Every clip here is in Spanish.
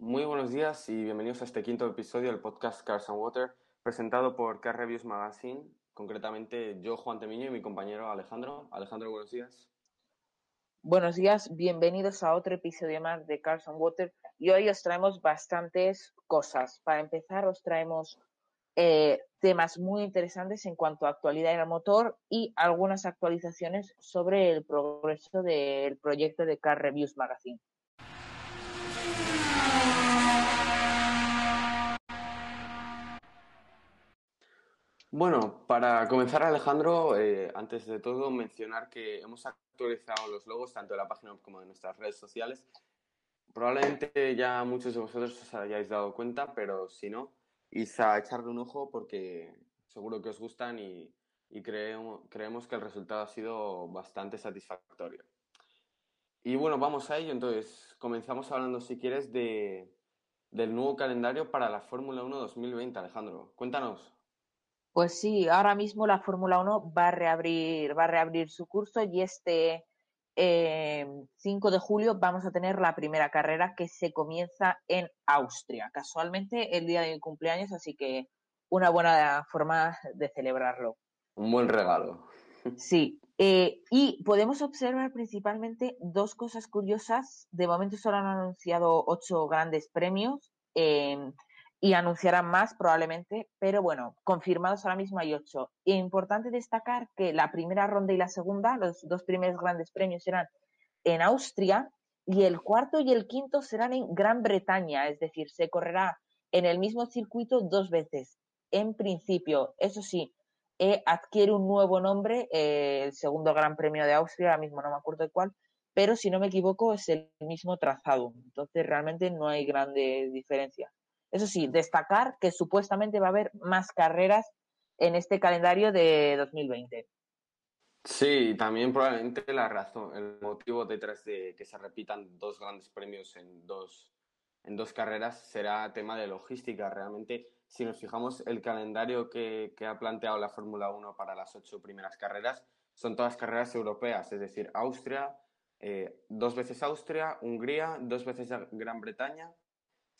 Muy buenos días y bienvenidos a este quinto episodio del podcast Cars and Water, presentado por Car Reviews Magazine, concretamente yo, Juan Temiño, y mi compañero Alejandro. Alejandro, buenos días. Buenos días, bienvenidos a otro episodio más de Cars and Water y hoy os traemos bastantes cosas. Para empezar, os traemos eh, temas muy interesantes en cuanto a actualidad del motor y algunas actualizaciones sobre el progreso del proyecto de Car Reviews Magazine. Bueno, para comenzar, Alejandro, eh, antes de todo, mencionar que hemos actualizado los logos tanto de la página como de nuestras redes sociales. Probablemente ya muchos de vosotros os hayáis dado cuenta, pero si no, id a echarle un ojo porque seguro que os gustan y, creemos, creemos que el resultado ha sido bastante satisfactorio. Y bueno, vamos a ello. Entonces, comenzamos hablando, si quieres, de, del nuevo calendario para la Fórmula 1 2020, Alejandro. Cuéntanos. Pues sí, ahora mismo la Fórmula 1 va a reabrir, va a reabrir su curso y este 5 eh, de julio vamos a tener la primera carrera que se comienza en Austria, casualmente el día de mi cumpleaños, así que una buena forma de celebrarlo. Un buen regalo. Sí, eh, y podemos observar principalmente dos cosas curiosas. De momento solo han anunciado ocho grandes premios. Eh, y anunciarán más probablemente, pero bueno, confirmados ahora mismo hay ocho. Y importante destacar que la primera ronda y la segunda, los dos primeros grandes premios serán en Austria y el cuarto y el quinto serán en Gran Bretaña, es decir, se correrá en el mismo circuito dos veces. En principio, eso sí, eh, adquiere un nuevo nombre, eh, el segundo Gran Premio de Austria, ahora mismo no me acuerdo de cuál, pero si no me equivoco es el mismo trazado, entonces realmente no hay grande diferencia. Eso sí, destacar que supuestamente va a haber más carreras en este calendario de 2020. Sí, también probablemente la razón, el motivo detrás de que se repitan dos grandes premios en dos, en dos carreras será tema de logística. Realmente, si nos fijamos, el calendario que, ha planteado la Fórmula 1 para las ocho primeras carreras son todas carreras europeas, es decir, Austria, eh, dos veces Austria, Hungría, dos veces Gran Bretaña,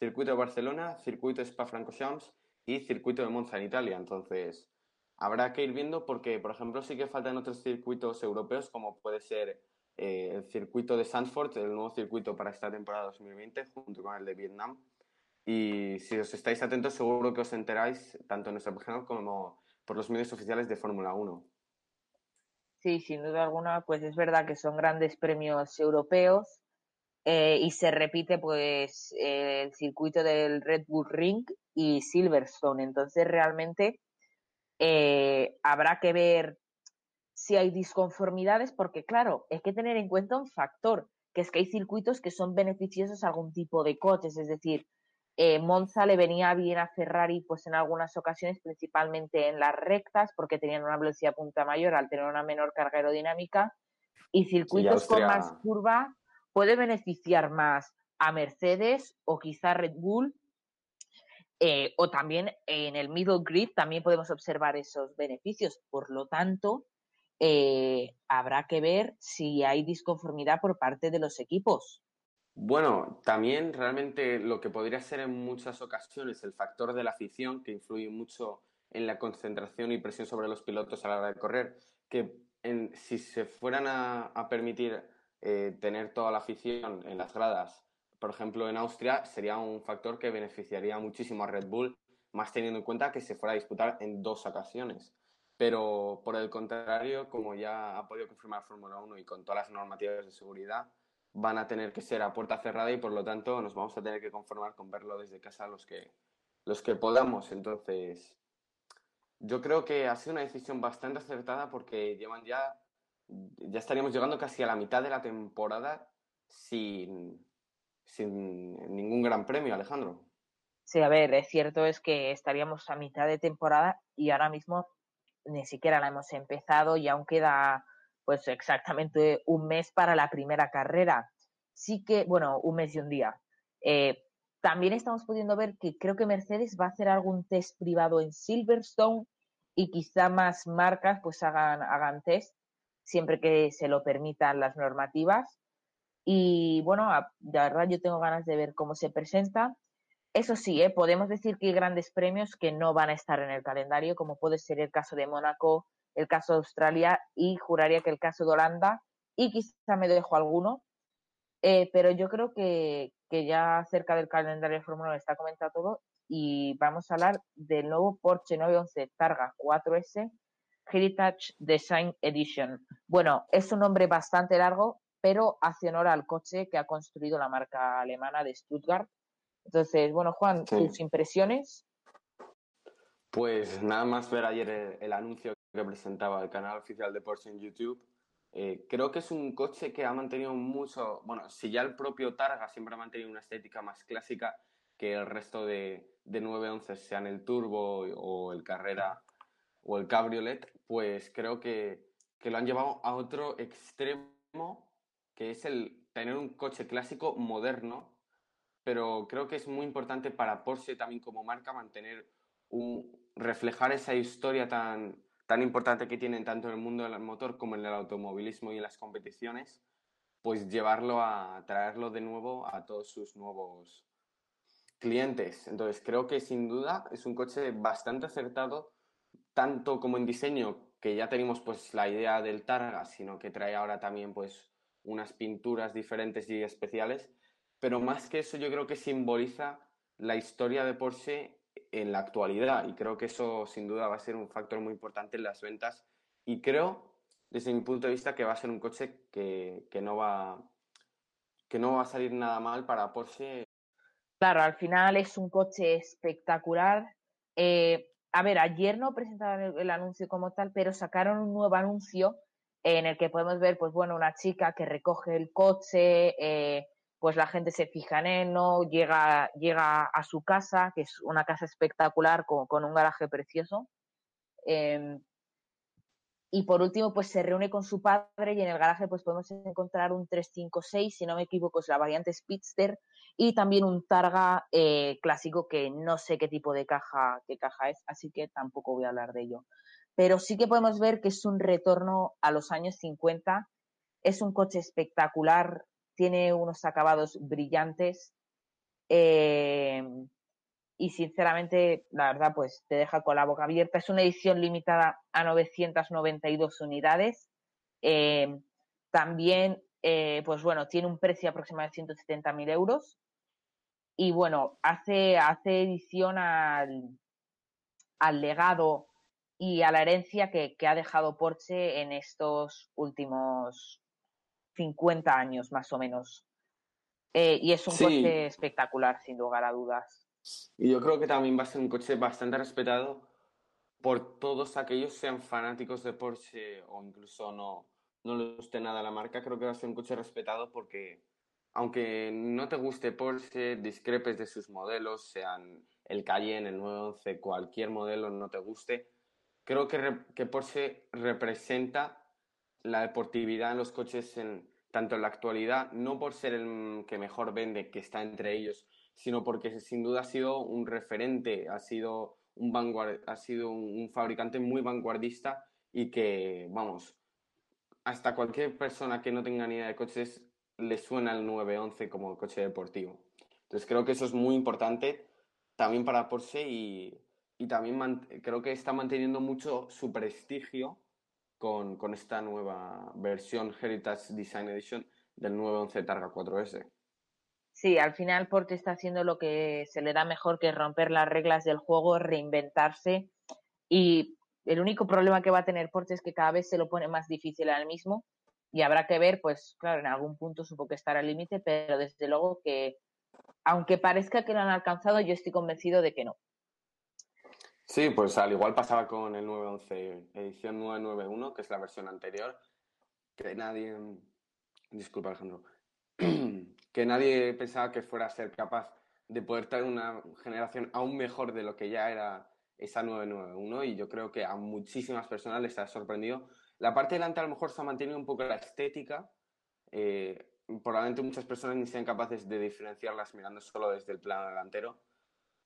circuito de Barcelona, circuito Spa-Francorchamps y circuito de Monza en Italia. Entonces, habrá que ir viendo porque, por ejemplo, sí que faltan otros circuitos europeos como puede ser eh, el circuito de Sanford, el nuevo circuito para esta temporada 2020, junto con el de Vietnam. Y si os estáis atentos, seguro que os enteráis tanto en nuestra página como por los medios oficiales de Fórmula 1. Sí, sin duda alguna, pues es verdad que son grandes premios europeos eh, y se repite pues el circuito del Red Bull Ring y Silverstone. Entonces realmente eh, habrá que ver si hay disconformidades porque claro, hay que tener en cuenta un factor, que es que hay circuitos que son beneficiosos a algún tipo de coches, es decir, eh, Monza le venía bien a Ferrari pues en algunas ocasiones, principalmente en las rectas, porque tenían una velocidad punta mayor al tener una menor carga aerodinámica, y circuitos con más curva puede beneficiar más a Mercedes o quizá Red Bull. Eh, o también en el middle grid también podemos observar esos beneficios. Por lo tanto, eh, habrá que ver si hay disconformidad por parte de los equipos. Bueno, también realmente lo que podría ser en muchas ocasiones el factor de la afición, que influye mucho en la concentración y presión sobre los pilotos a la hora de correr, que si se fueran a permitir eh, tener toda la afición en las gradas, por ejemplo, en Austria, sería un factor que beneficiaría muchísimo a Red Bull, más teniendo en cuenta que se fuera a disputar en dos ocasiones. Pero por el contrario, como ya ha podido confirmar Fórmula 1 y con todas las normativas de seguridad, van a tener que ser a puerta cerrada y por lo tanto nos vamos a tener que conformar con verlo desde casa los que, los que podamos. Entonces, yo creo que ha sido una decisión bastante acertada porque llevan ya ya estaríamos llegando casi a la mitad de la temporada sin, sin ningún gran premio, Alejandro. Sí, a ver, es cierto es que estaríamos a mitad de temporada y ahora mismo ni siquiera la hemos empezado y aún queda pues exactamente un mes para la primera carrera. Sí que, bueno, un mes y un día. Eh, también estamos pudiendo ver que creo que Mercedes va a hacer algún test privado en Silverstone y quizá más marcas pues hagan, hagan test siempre que se lo permitan las normativas. Y bueno, de verdad yo tengo ganas de ver cómo se presenta. Eso sí, ¿eh? podemos decir que hay grandes premios que no van a estar en el calendario, como puede ser el caso de Mónaco, el caso de Australia y juraría que el caso de Holanda y quizá me dejo alguno, eh, pero yo creo que, que, ya cerca del calendario de Fórmula 1 está comentado todo y vamos a hablar del nuevo Porsche 911 Targa 4S Heritage Design Edition. Bueno, es un nombre bastante largo, pero hace honor al coche que ha construido la marca alemana de Stuttgart. Entonces, bueno, Juan, tus impresiones. Pues nada más ver ayer el, anuncio que presentaba el canal oficial de Porsche en YouTube. Eh, creo que es un coche que ha mantenido mucho, bueno, si ya el propio Targa siempre ha mantenido una estética más clásica que el resto de, de 911, sean el Turbo o el Carrera o el Cabriolet, pues creo que, que lo han llevado a otro extremo, que es el tener un coche clásico moderno, pero creo que es muy importante para Porsche también como marca mantener un, reflejar esa historia tan, tan importante que tienen tanto en el mundo del motor como en el automovilismo y en las competiciones, pues llevarlo a traerlo de nuevo a todos sus nuevos clientes. Entonces creo que sin duda es un coche bastante acertado, tanto como en diseño, que ya tenemos pues la idea del Targa, sino que trae ahora también pues unas pinturas diferentes y especiales, pero más que eso yo creo que simboliza la historia de Porsche en la actualidad y creo que eso sin duda va a ser un factor muy importante en las ventas y creo desde mi punto de vista que va a ser un coche que, que no va que no va a salir nada mal para Porsche. Claro, al final es un coche espectacular. Eh, a ver, ayer no presentaron el, anuncio como tal, pero sacaron un nuevo anuncio en el que podemos ver, pues bueno, una chica que recoge el coche, eh, pues la gente se fija en él, ¿no? Llega, llega a su casa, que es una casa espectacular con, un garaje precioso. Em, y por último, pues se reúne con su padre y en el garaje pues podemos encontrar un 356, si no me equivoco, es la variante Speedster y también un Targa eh, clásico que no sé qué tipo de caja, qué caja es, así que tampoco voy a hablar de ello. Pero sí que podemos ver que es un retorno a los años 50. Es un coche espectacular, tiene unos acabados brillantes eh, y sinceramente, la verdad, pues te deja con la boca abierta. Es una edición limitada a 992 unidades. Eh, también, eh, pues bueno, tiene un precio aproximado de 170.000 euros. Y bueno, hace, hace edición al, al legado y a la herencia que, que ha dejado Porsche en estos últimos 50 años más o menos. Eh, y es un coche espectacular, sin lugar a dudas. Y yo creo que también va a ser un coche bastante respetado por todos aquellos sean fanáticos de Porsche o incluso no, no les guste nada la marca. Creo que va a ser un coche respetado porque, aunque no te guste Porsche, discrepes de sus modelos, sean el Cayenne, el 911, cualquier modelo no te guste, creo que, que Porsche representa la deportividad en los coches, en, tanto en la actualidad, no por ser el que mejor vende, que está entre ellos, sino porque sin duda ha sido un referente, ha sido un, vanguard, ha sido un, fabricante muy vanguardista y que, vamos, hasta cualquier persona que no tenga ni idea de coches le suena el 911 como coche deportivo. Entonces creo que eso es muy importante también para Porsche y, y también creo que está manteniendo mucho su prestigio con, con esta nueva versión Heritage Design Edition del 911 Targa 4S. Sí, al final Porsche está haciendo lo que se le da mejor, que romper las reglas del juego, reinventarse. Y el único problema que va a tener Porsche es que cada vez se lo pone más difícil al mismo. Y habrá que ver, pues claro, en algún punto supo que estará al límite, pero desde luego que, aunque parezca que lo han alcanzado, yo estoy convencido de que no. Sí, pues al igual pasaba con el 911 edición 991, que es la versión anterior, que nadie, disculpa Alejandro, que nadie pensaba que fuera a ser capaz de poder traer una generación aún mejor de lo que ya era esa 991 y yo creo que a muchísimas personas les ha sorprendido. La parte delante a lo mejor se ha mantenido un poco la estética, eh, probablemente muchas personas ni sean capaces de diferenciarlas mirando solo desde el plano delantero,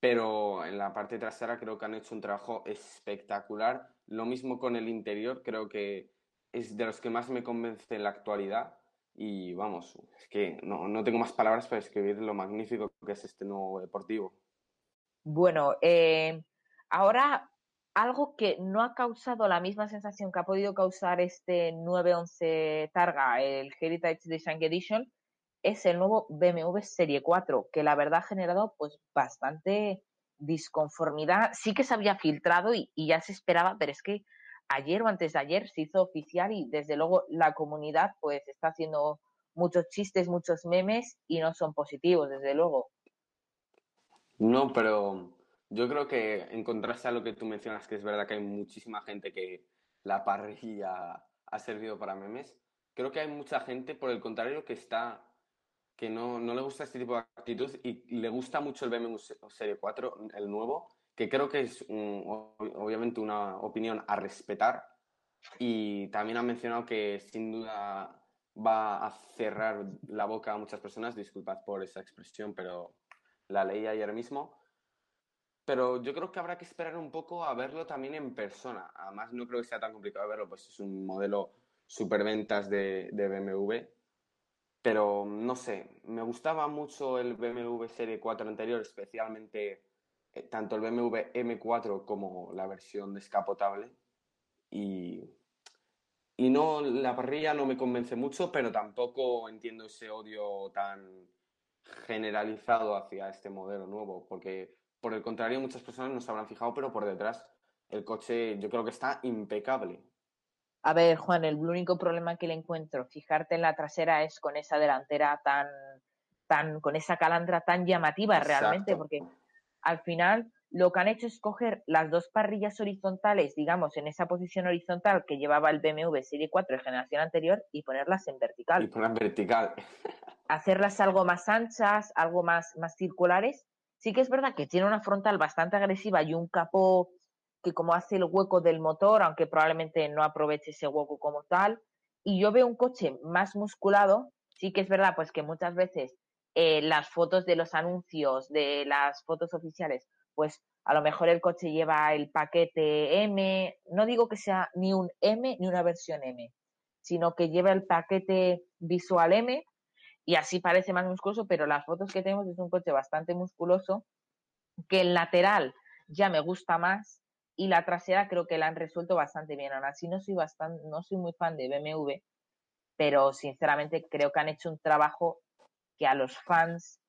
pero en la parte trasera creo que han hecho un trabajo espectacular. Lo mismo con el interior, creo que es de los que más me convence en la actualidad. Y vamos, es que no, no tengo más palabras para describir lo magnífico que es este nuevo deportivo. Bueno, eh, ahora algo que no ha causado la misma sensación que ha podido causar este 911 Targa, el Heritage Design Edition, es el nuevo BMW Serie 4, que la verdad ha generado pues bastante disconformidad. Sí que se había filtrado y, y ya se esperaba, pero es que ayer o antes de ayer se hizo oficial y desde luego la comunidad pues está haciendo muchos chistes, muchos memes y no son positivos, desde luego. No, pero yo creo que en contraste a lo que tú mencionas, que es verdad que hay muchísima gente que la parrilla ha servido para memes, creo que hay mucha gente, por el contrario, que está que no, no le gusta este tipo de actitud y le gusta mucho el BMW Serie 4, el nuevo, que creo que es obviamente una opinión a respetar y también han mencionado que sin duda va a cerrar la boca a muchas personas, disculpad por esa expresión, pero la leí ayer mismo. Pero yo creo que habrá que esperar un poco a verlo también en persona. Además, no creo que sea tan complicado verlo, pues es un modelo superventas de, de BMW. Pero no sé, me gustaba mucho el BMW Serie 4 anterior, especialmente tanto el BMW M4 como la versión descapotable. Y, y no, la parrilla no me convence mucho, pero tampoco entiendo ese odio tan generalizado hacia este modelo nuevo, porque por el contrario muchas personas no se habrán fijado, pero por detrás el coche yo creo que está impecable. A ver, Juan, el único problema que le encuentro, fijarte en la trasera es con esa delantera tan, tan, con esa calandra tan llamativa realmente, porque al final lo que han hecho es coger las dos parrillas horizontales, digamos, en esa posición horizontal que llevaba el BMW Serie 4 de generación anterior y ponerlas en vertical. Y ponerlas vertical. Hacerlas algo más anchas, algo más, más circulares. Sí que es verdad que tiene una frontal bastante agresiva y un capó que como hace el hueco del motor, aunque probablemente no aproveche ese hueco como tal. Y yo veo un coche más musculado. Sí que es verdad, pues que muchas veces eh, las fotos de los anuncios, de las fotos oficiales, pues a lo mejor el coche lleva el paquete M, no digo que sea ni un M ni una versión M, sino que lleva el paquete visual M y así parece más musculoso, pero las fotos que tenemos es un coche bastante musculoso, que el lateral ya me gusta más y la trasera creo que la han resuelto bastante bien. Ahora sí no soy bastante, no soy muy fan de BMW, pero sinceramente creo que han hecho un trabajo que a los fans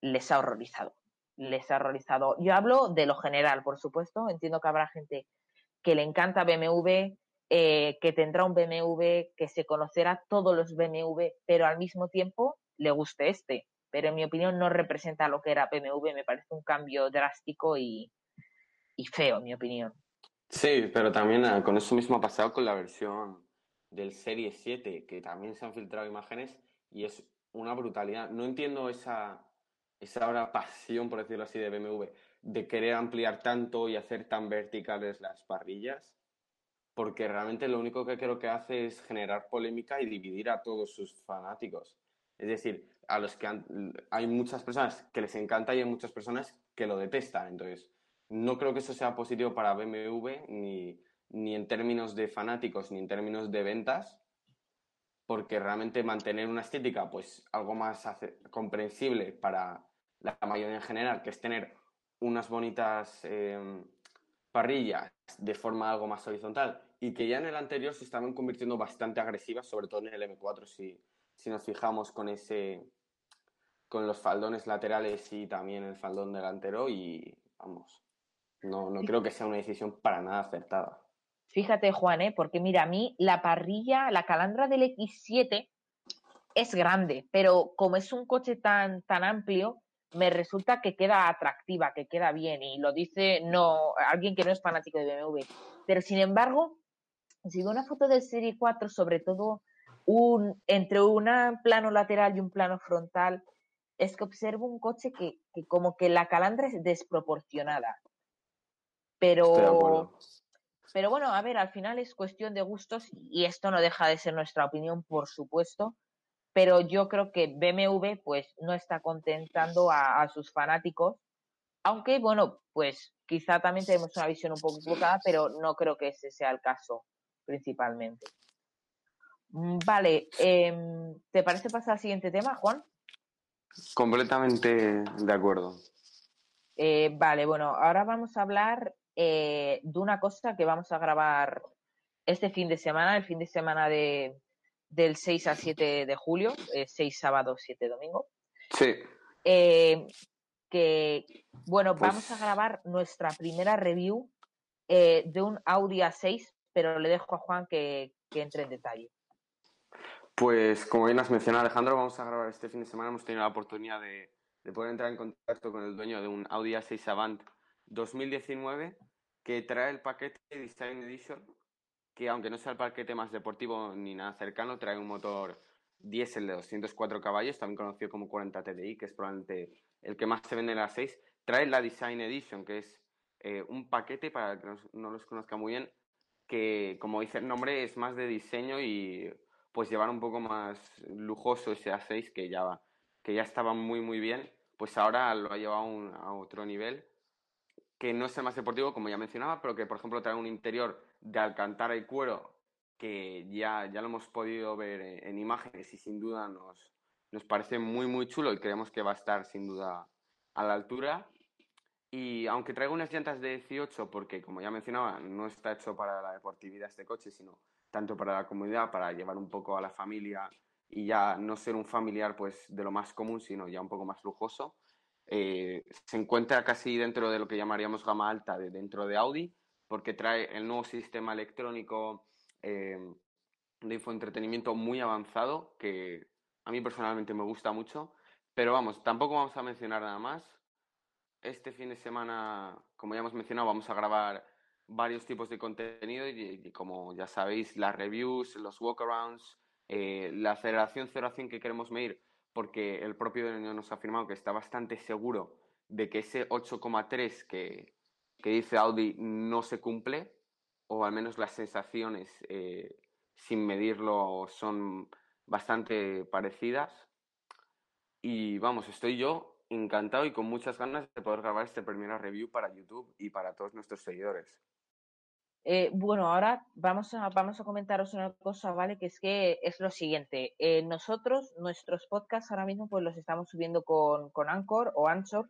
les ha horrorizado. Les ha horrorizado. Yo hablo de lo general, por supuesto. Entiendo que habrá gente que le encanta BMW, eh, que tendrá un BMW, que se conocerá todos los BMW, pero al mismo tiempo le guste este. Pero en mi opinión no representa lo que era BMW. Me parece un cambio drástico y, feo, en mi opinión. Sí, pero también ah, con eso mismo ha pasado con la versión del Serie 7, que también se han filtrado imágenes y es una brutalidad. No entiendo esa, esa ahora pasión, por decirlo así, de BMW, de querer ampliar tanto y hacer tan verticales las parrillas, porque realmente lo único que creo que hace es generar polémica y dividir a todos sus fanáticos. Es decir, a los que hay muchas personas que les encanta y hay muchas personas que lo detestan. Entonces, no creo que eso sea positivo para BMW ni, ni en términos de fanáticos ni en términos de ventas, porque realmente mantener una estética, pues algo más comprensible para la mayoría en general, que es tener unas bonitas em, parrillas de forma algo más horizontal y que ya en el anterior se estaban convirtiendo bastante agresivas, sobre todo en el M4, si, si nos fijamos con ese con los faldones laterales y también el faldón delantero y vamos, no, no creo que sea una decisión para nada acertada. Fíjate, Juan, ¿eh? porque mira, a mí la parrilla, la calandra del X7 es grande, pero como es un coche tan, tan amplio, me resulta que queda atractiva, que queda bien, y lo dice no alguien que no es fanático de BMW. Pero sin embargo, si veo una foto del Serie 4, sobre todo un, entre un plano lateral y un plano frontal, es que observo un coche que, que como que la calandra es desproporcionada. Pero pero bueno, a ver, al final es cuestión de gustos y esto no deja de ser nuestra opinión, por supuesto. Pero yo creo que BMW pues no está contentando a, sus fanáticos. Aunque, bueno, pues quizá también tenemos una visión un poco equivocada, pero no creo que ese sea el caso principalmente. Mm, vale, em, ¿te parece pasar al siguiente tema, Juan? Completamente de acuerdo. Eh, vale, bueno, ahora vamos a hablar eh, de una cosa que vamos a grabar este fin de semana, el fin de semana de, del 6 al 7 de julio, 6 eh, sábado, 7 domingo. Sí. que, bueno, pues vamos a grabar nuestra primera review de un Audi A6, pero le dejo a Juan que, que entre en detalle. Pues como bien has mencionado Alejandro, vamos a grabar este fin de semana. Hemos tenido la oportunidad de, poder entrar en contacto con el dueño de un Audi A6 Avant 2019 que trae el paquete Design Edition, que aunque no sea el paquete más deportivo ni nada cercano, trae un motor diésel de 204 caballos, también conocido como 40 TDI, que es probablemente el que más se vende en la 6. Trae la Design Edition, que es eh, un paquete, para que no los conozca muy bien, que como dice el nombre es más de diseño y pues llevar un poco más lujoso ese A6 que ya, que ya estaba muy muy bien, pues ahora lo ha llevado a otro nivel que no es más deportivo como ya mencionaba, pero que por ejemplo trae un interior de alcantara y cuero que ya, ya lo hemos podido ver en, imágenes y sin duda nos, nos parece muy muy chulo y creemos que va a estar sin duda a la altura. Y aunque traiga unas llantas de 18, porque como ya mencionaba, no está hecho para la deportividad este coche, sino tanto para la comunidad, para llevar un poco a la familia y ya no ser un familiar pues de lo más común, sino ya un poco más lujoso. Eh, se encuentra casi dentro de lo que llamaríamos gama alta de dentro de Audi, porque trae el nuevo sistema electrónico eh, de infoentretenimiento muy avanzado, que a mí personalmente me gusta mucho. Pero vamos, tampoco vamos a mencionar nada más. Este fin de semana, como ya hemos mencionado, vamos a grabar varios tipos de contenido y, como ya sabéis, las reviews, los walkarounds, eh, la aceleración 0 a 100 que queremos medir, porque el propio dueño nos ha afirmado que está bastante seguro de que ese 8,3 que, que, dice Audi no se cumple, o al menos las sensaciones eh, sin medirlo son bastante parecidas. Y vamos, estoy yo encantado y con muchas ganas de poder grabar este primera review para YouTube y para todos nuestros seguidores. Eh, bueno, ahora vamos a, vamos a comentaros una cosa, ¿vale? Que es que es lo siguiente. Eh, nosotros, nuestros podcasts ahora mismo, pues los estamos subiendo con, con Anchor o Anchor.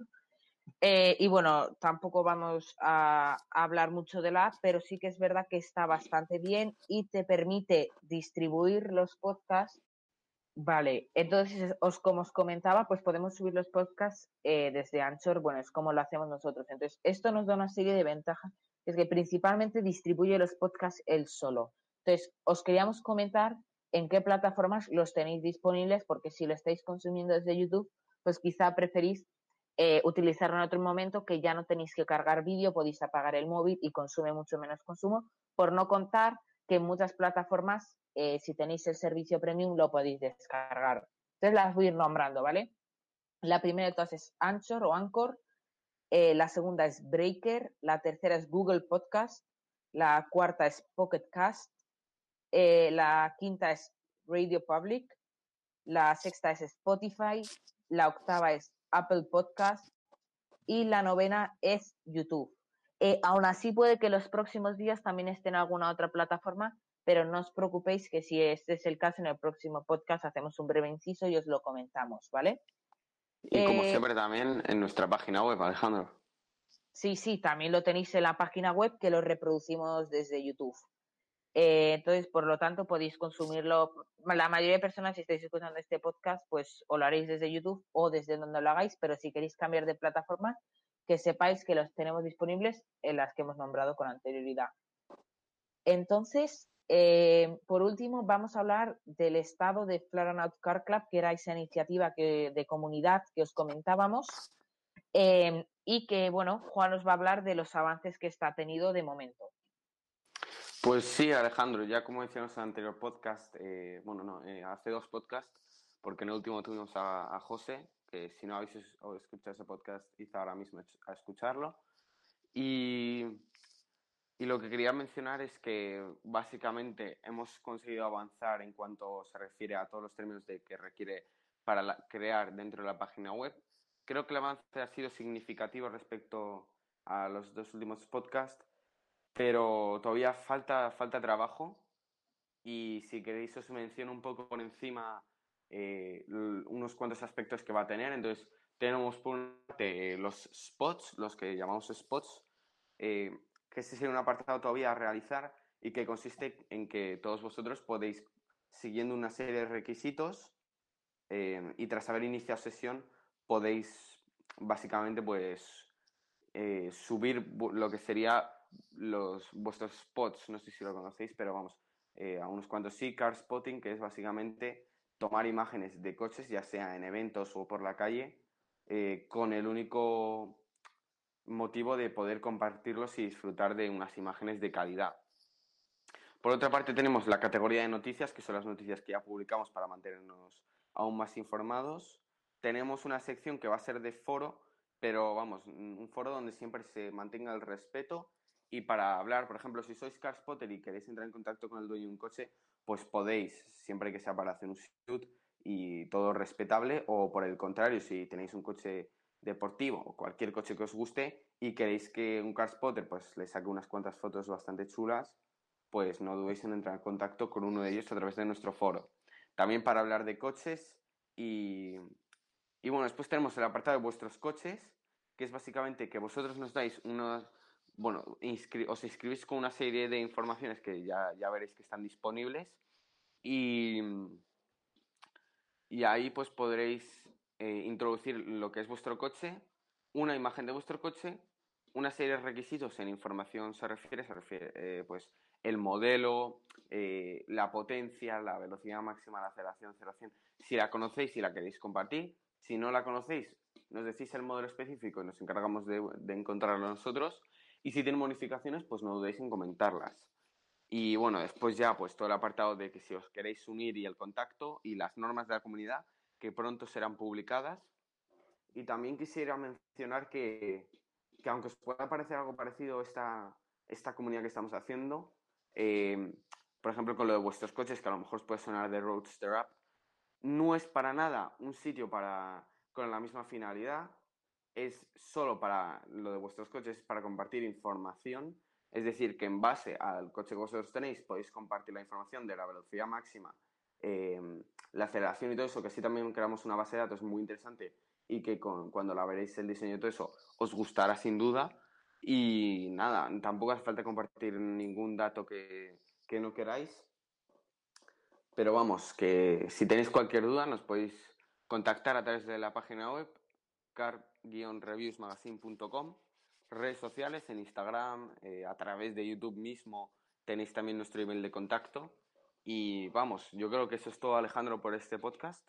Eh, y bueno, tampoco vamos a, hablar mucho de la pero sí que es verdad que está bastante bien y te permite distribuir los podcasts. Vale, entonces, os, como os comentaba, pues podemos subir los podcasts desde Anchor. Bueno, es como lo hacemos nosotros. Entonces, esto nos da una serie de ventajas es que principalmente distribuye los podcasts él solo. Entonces, os queríamos comentar en qué plataformas los tenéis disponibles, porque si lo estáis consumiendo desde YouTube, pues quizá preferís eh, utilizarlo en otro momento que ya no tenéis que cargar vídeo, podéis apagar el móvil y consume mucho menos consumo, por no contar que en muchas plataformas, eh, si tenéis el servicio premium, lo podéis descargar. Entonces las voy a ir nombrando, ¿vale? La primera todas es Anchor o Anchor, eh, la segunda es Breaker, la tercera es Google Podcast, la cuarta es Pocket Cast, eh, la quinta es Radio Public, la sexta es Spotify, la octava es Apple Podcast y la novena es YouTube. Eh, aún así puede que los próximos días también estén en alguna otra plataforma, pero no os preocupéis que si este es el caso en el próximo podcast hacemos un breve inciso y os lo comentamos, ¿vale? Y como eh, siempre también en nuestra página web, Alejandro. Sí, sí, también lo tenéis en la página web que lo reproducimos desde YouTube. Eh, entonces, por lo tanto, podéis consumirlo. La mayoría de personas, si estáis escuchando este podcast, pues o lo haréis desde YouTube o desde donde lo hagáis, pero si queréis cambiar de plataforma, que sepáis que los tenemos disponibles en las que hemos nombrado con anterioridad. Entonces, eh, por último, vamos a hablar del estado de Floranaut Car Club, que era esa iniciativa que, de comunidad que os comentábamos, eh, y que, bueno, Juan nos va a hablar de los avances que está tenido de momento. Pues sí, Alejandro, ya como decíamos en el anterior podcast, eh, bueno, no, hace dos podcasts, porque en el último tuvimos a, José, que si no habéis escuchado ese podcast, hizo ahora mismo a escucharlo. Y y lo que quería mencionar es que básicamente hemos conseguido avanzar en cuanto se refiere a todos los términos de que requiere para crear dentro de la página web. Creo que el avance ha sido significativo respecto a los dos últimos podcasts, pero todavía falta, falta trabajo. y si queréis os menciono un poco por encima eh, unos cuantos aspectos que va a tener. Entonces, tenemos por los spots, los que llamamos spots, eh, que este sería un apartado todavía a realizar y que consiste en que todos vosotros podéis, siguiendo una serie de requisitos eh, y tras haber iniciado sesión, podéis básicamente pues subir lo que sería los vuestros spots, no sé si lo conocéis, pero vamos, a unos cuantos sí, car spotting, que es básicamente tomar imágenes de coches, ya sea en eventos o por la calle, eh, con el único motivo de poder compartirlos y disfrutar de unas imágenes de calidad. Por otra parte, tenemos la categoría de noticias, que son las noticias que ya publicamos para mantenernos aún más informados. Tenemos una sección que va a ser de foro, pero vamos, un foro donde siempre se mantenga el respeto y para hablar, por ejemplo, si sois car spotter y queréis entrar en contacto con el dueño de un coche, pues podéis, siempre que sea para hacer un shoot y todo respetable, o por el contrario, si tenéis un coche deportivo o cualquier coche que os guste y queréis que un car spotter pues le saque unas cuantas fotos bastante chulas, pues no dudéis en entrar en contacto con uno de ellos a través de nuestro foro. También para hablar de coches y, y bueno, después tenemos el apartado de vuestros coches, que es básicamente que vosotros nos dais unos bueno, os inscribís con una serie de informaciones que ya, ya veréis que están disponibles y, y ahí pues podréis eh, introducir lo que es vuestro coche, una imagen de vuestro coche, una serie de requisitos en información se refiere, se refiere eh, pues el modelo, eh, la potencia, la velocidad máxima, la aceleración, aceleración, si la conocéis y la queréis compartir, si no la conocéis, nos decís el modelo específico y nos encargamos de, de encontrarlo nosotros y si tienen modificaciones, pues no dudéis en comentarlas. Y bueno, después ya pues todo el apartado de que si os queréis unir y el contacto y las normas de la comunidad que pronto serán publicadas. Y también quisiera mencionar que, que aunque os pueda parecer algo parecido esta, esta comunidad que estamos haciendo, eh, por ejemplo con lo de vuestros coches, que a lo mejor os puede sonar de Roadster App, no es para nada un sitio para, con la misma finalidad, es solo para lo de vuestros coches, para compartir información. Es decir, que en base al coche que vosotros tenéis podéis compartir la información de la velocidad máxima, em, la aceleración y todo eso, que así también creamos una base de datos muy interesante y que cuando la veréis el diseño y todo eso os gustará sin duda. Y nada, tampoco hace falta compartir ningún dato que, que no queráis. Pero vamos, que si tenéis cualquier duda nos podéis contactar a través de la página web car-reviewsmagazine.com, redes sociales en Instagram, eh, a través de YouTube mismo tenéis también nuestro email de contacto. Y vamos, yo creo que eso es todo, Alejandro, por este podcast.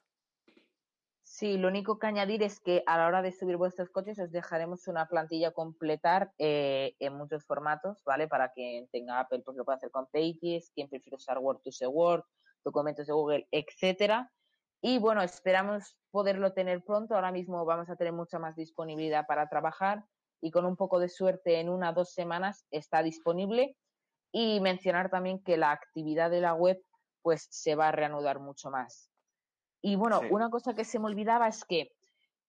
Sí, lo único que añadir es que a la hora de subir vuestros coches os dejaremos una plantilla completar eh, en muchos formatos, ¿vale? Para quien tenga Apple, pues lo puede hacer con Pages, quien prefiere usar Word to say Word, documentos de Google, etcétera. Y bueno, esperamos poderlo tener pronto. Ahora mismo vamos a tener mucha más disponibilidad para trabajar y con un poco de suerte en una o dos semanas está disponible. Y mencionar también que la actividad de la web pues se va a reanudar mucho más. Y bueno, una cosa que se me olvidaba es que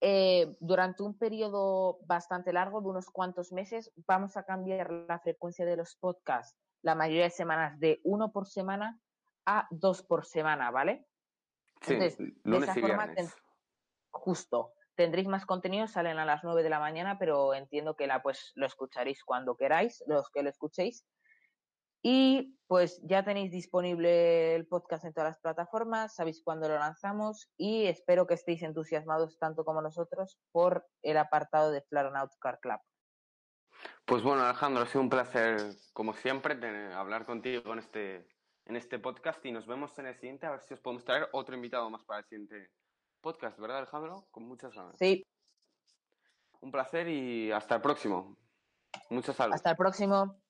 eh, durante un periodo bastante largo, de unos cuantos meses, vamos a cambiar la frecuencia de los podcasts, la mayoría de semanas, de uno por semana a dos por semana, ¿vale? Entonces, de esa forma, justo, tendréis más contenido, salen a las 9 de la mañana, pero entiendo que la, pues, lo escucharéis cuando queráis, los que lo escuchéis. Y pues ya tenéis disponible el podcast en todas las plataformas, sabéis cuándo lo lanzamos y espero que estéis entusiasmados tanto como nosotros por el apartado de Flaronaut Car Club. Pues bueno, Alejandro, ha sido un placer, como siempre, hablar contigo en este en este podcast y nos vemos en el siguiente a ver si os podemos traer otro invitado más para el siguiente podcast, ¿verdad Alejandro? Con muchas ganas. Sí. Un placer y hasta el próximo. Muchas saludos. Hasta el próximo.